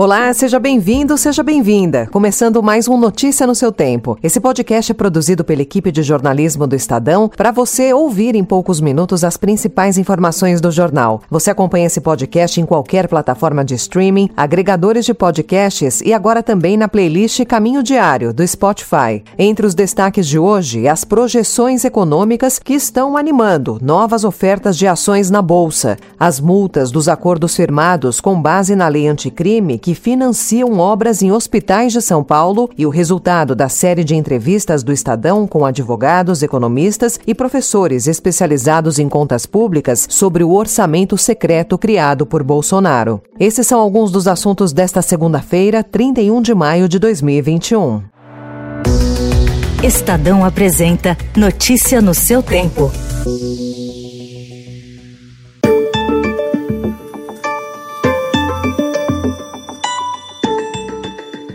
Olá, seja bem-vindo, seja bem-vinda. Começando mais um Notícia no seu tempo. Esse podcast é produzido pela equipe de jornalismo do Estadão para você ouvir em poucos minutos as principais informações do jornal. Você acompanha esse podcast em qualquer plataforma de streaming, agregadores de podcasts e agora também na playlist Caminho Diário do Spotify. Entre os destaques de hoje, as projeções econômicas que estão animando novas ofertas de ações na bolsa, as multas dos acordos firmados com base na lei anticrime que que financiam obras em hospitais de São Paulo e o resultado da série de entrevistas do Estadão com advogados, economistas e professores especializados em contas públicas sobre o orçamento secreto criado por Bolsonaro. Esses são alguns dos assuntos desta segunda-feira, 31 de maio de 2021. Estadão apresenta Notícia no seu tempo.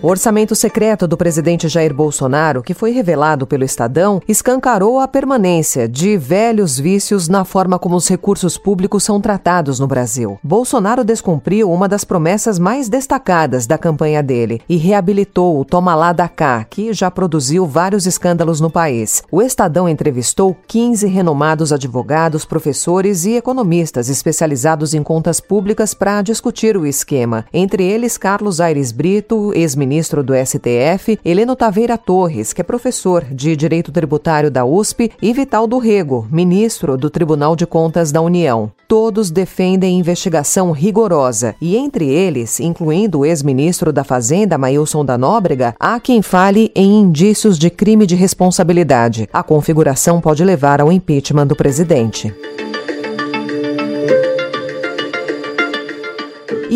O orçamento secreto do presidente Jair Bolsonaro, que foi revelado pelo Estadão, escancarou a permanência de velhos vícios na forma como os recursos públicos são tratados no Brasil. Bolsonaro descumpriu uma das promessas mais destacadas da campanha dele e reabilitou o Toma lá da cá, que já produziu vários escândalos no país. O Estadão entrevistou 15 renomados advogados, professores e economistas especializados em contas públicas para discutir o esquema. Entre eles, Carlos Aires Brito, ex-ministro ministro do STF, Heleno Taveira Torres, que é professor de Direito Tributário da USP, e Vital do Rego, ministro do Tribunal de Contas da União. Todos defendem investigação rigorosa e, entre eles, incluindo o ex-ministro da Fazenda, Mailson da Nóbrega, há quem fale em indícios de crime de responsabilidade. A configuração pode levar ao impeachment do presidente.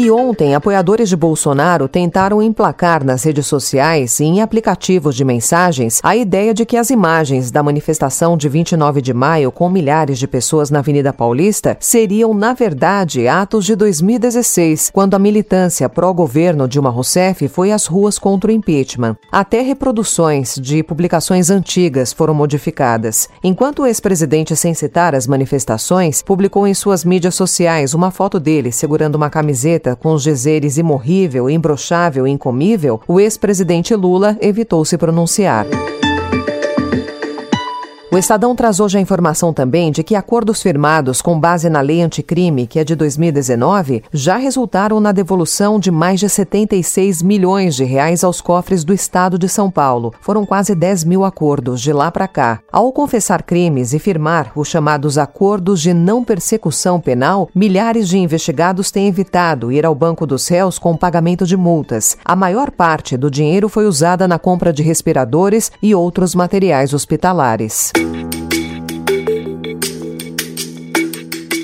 E ontem, apoiadores de Bolsonaro tentaram emplacar nas redes sociais e em aplicativos de mensagens a ideia de que as imagens da manifestação de 29 de maio, com milhares de pessoas na Avenida Paulista, seriam, na verdade, atos de 2016, quando a militância pró-governo Dilma Rousseff foi às ruas contra o impeachment. Até reproduções de publicações antigas foram modificadas. Enquanto o ex-presidente, sem citar as manifestações, publicou em suas mídias sociais uma foto dele segurando uma camiseta com os dizeres imorrível, imbrochável e incomível, o ex-presidente Lula evitou se pronunciar. O Estadão traz hoje a informação também de que acordos firmados com base na lei anticrime, que é de 2019, já resultaram na devolução de mais de 76 milhões de reais aos cofres do Estado de São Paulo. Foram quase 10 mil acordos de lá para cá. Ao confessar crimes e firmar os chamados acordos de não persecução penal, milhares de investigados têm evitado ir ao banco dos réus com pagamento de multas. A maior parte do dinheiro foi usada na compra de respiradores e outros materiais hospitalares.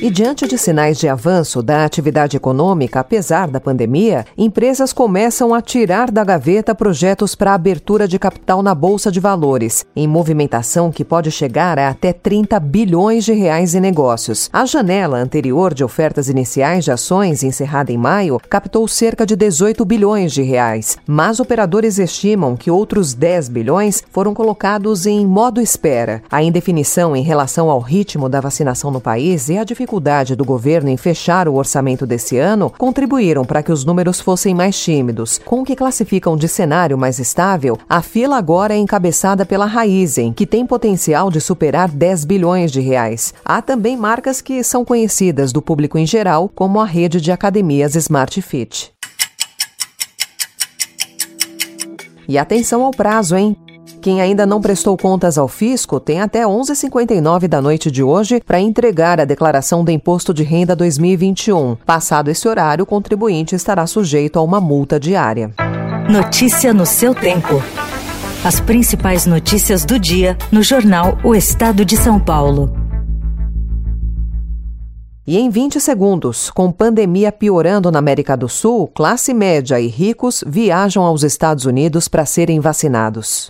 E diante de sinais de avanço da atividade econômica, apesar da pandemia, empresas começam a tirar da gaveta projetos para abertura de capital na Bolsa de Valores, em movimentação que pode chegar a até 30 bilhões de reais em negócios. A janela anterior de ofertas iniciais de ações, encerrada em maio, captou cerca de 18 bilhões de reais, mas operadores estimam que outros 10 bilhões foram colocados em modo espera. A indefinição em relação ao ritmo da vacinação no país e a dificuldade dificuldade do governo em fechar o orçamento desse ano contribuíram para que os números fossem mais tímidos. Com o que classificam de cenário mais estável, a fila agora é encabeçada pela Raizen, que tem potencial de superar 10 bilhões de reais. Há também marcas que são conhecidas do público em geral, como a rede de academias Smart Fit. E atenção ao prazo, hein? Quem ainda não prestou contas ao fisco tem até 11h59 da noite de hoje para entregar a declaração do Imposto de Renda 2021. Passado esse horário, o contribuinte estará sujeito a uma multa diária. Notícia no seu tempo. As principais notícias do dia no jornal O Estado de São Paulo. E em 20 segundos, com pandemia piorando na América do Sul, classe média e ricos viajam aos Estados Unidos para serem vacinados.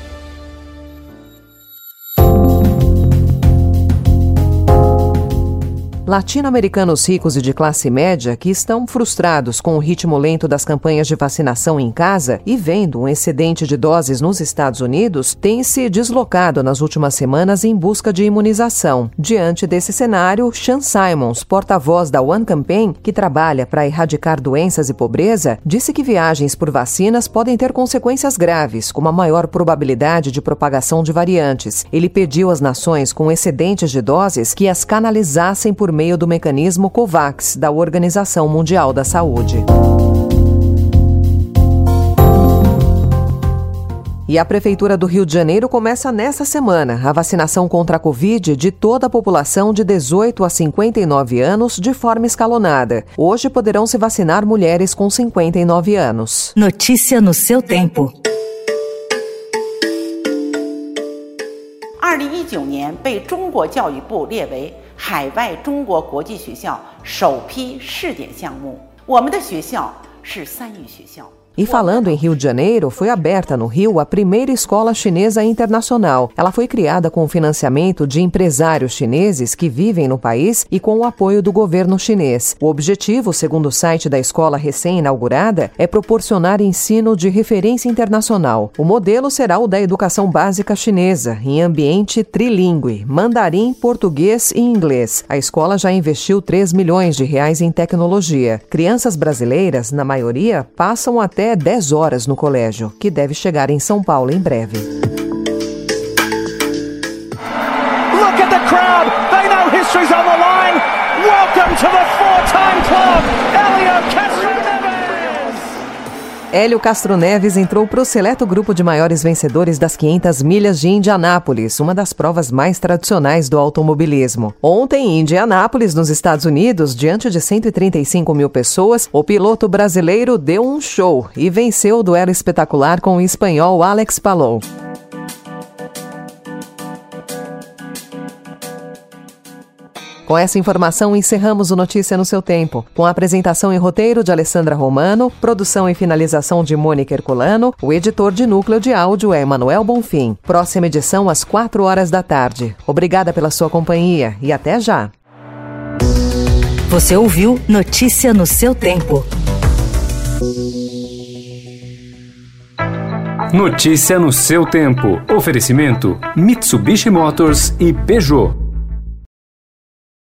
Latino-americanos ricos e de classe média que estão frustrados com o ritmo lento das campanhas de vacinação em casa e vendo um excedente de doses nos Estados Unidos têm se deslocado nas últimas semanas em busca de imunização. Diante desse cenário, Sean Simons, porta-voz da One Campaign, que trabalha para erradicar doenças e pobreza, disse que viagens por vacinas podem ter consequências graves, como a maior probabilidade de propagação de variantes. Ele pediu às nações com excedentes de doses que as canalizassem por meio do mecanismo COVAX da Organização Mundial da Saúde. E a Prefeitura do Rio de Janeiro começa nesta semana a vacinação contra a Covid de toda a população de 18 a 59 anos de forma escalonada. Hoje poderão se vacinar mulheres com 59 anos. Notícia no seu tempo. 二零一九年被中国教育部列为 海外中国国际学校首批试点项目，我们的学校是三育学校。E falando em Rio de Janeiro, foi aberta no Rio a primeira escola chinesa internacional. Ela foi criada com o financiamento de empresários chineses que vivem no país e com o apoio do governo chinês. O objetivo, segundo o site da escola recém-inaugurada, é proporcionar ensino de referência internacional. O modelo será o da educação básica chinesa, em ambiente trilingue, mandarim, português e inglês. A escola já investiu 3 milhões de reais em tecnologia. Crianças brasileiras, na maioria, passam até até 10 horas no colégio, que deve chegar em São Paulo em breve. Look at the crowd. They know history's on the Hélio Castro Neves entrou para o seleto grupo de maiores vencedores das 500 milhas de Indianápolis, uma das provas mais tradicionais do automobilismo. Ontem, em Indianápolis, nos Estados Unidos, diante de 135 mil pessoas, o piloto brasileiro deu um show e venceu o duelo espetacular com o espanhol Alex Palou. Com essa informação, encerramos o Notícia no seu tempo. Com a apresentação e roteiro de Alessandra Romano, produção e finalização de Mônica Herculano, o editor de núcleo de áudio é Emanuel Bonfim. Próxima edição às 4 horas da tarde. Obrigada pela sua companhia e até já. Você ouviu Notícia no seu tempo. Notícia no seu tempo. Oferecimento: Mitsubishi Motors e Peugeot.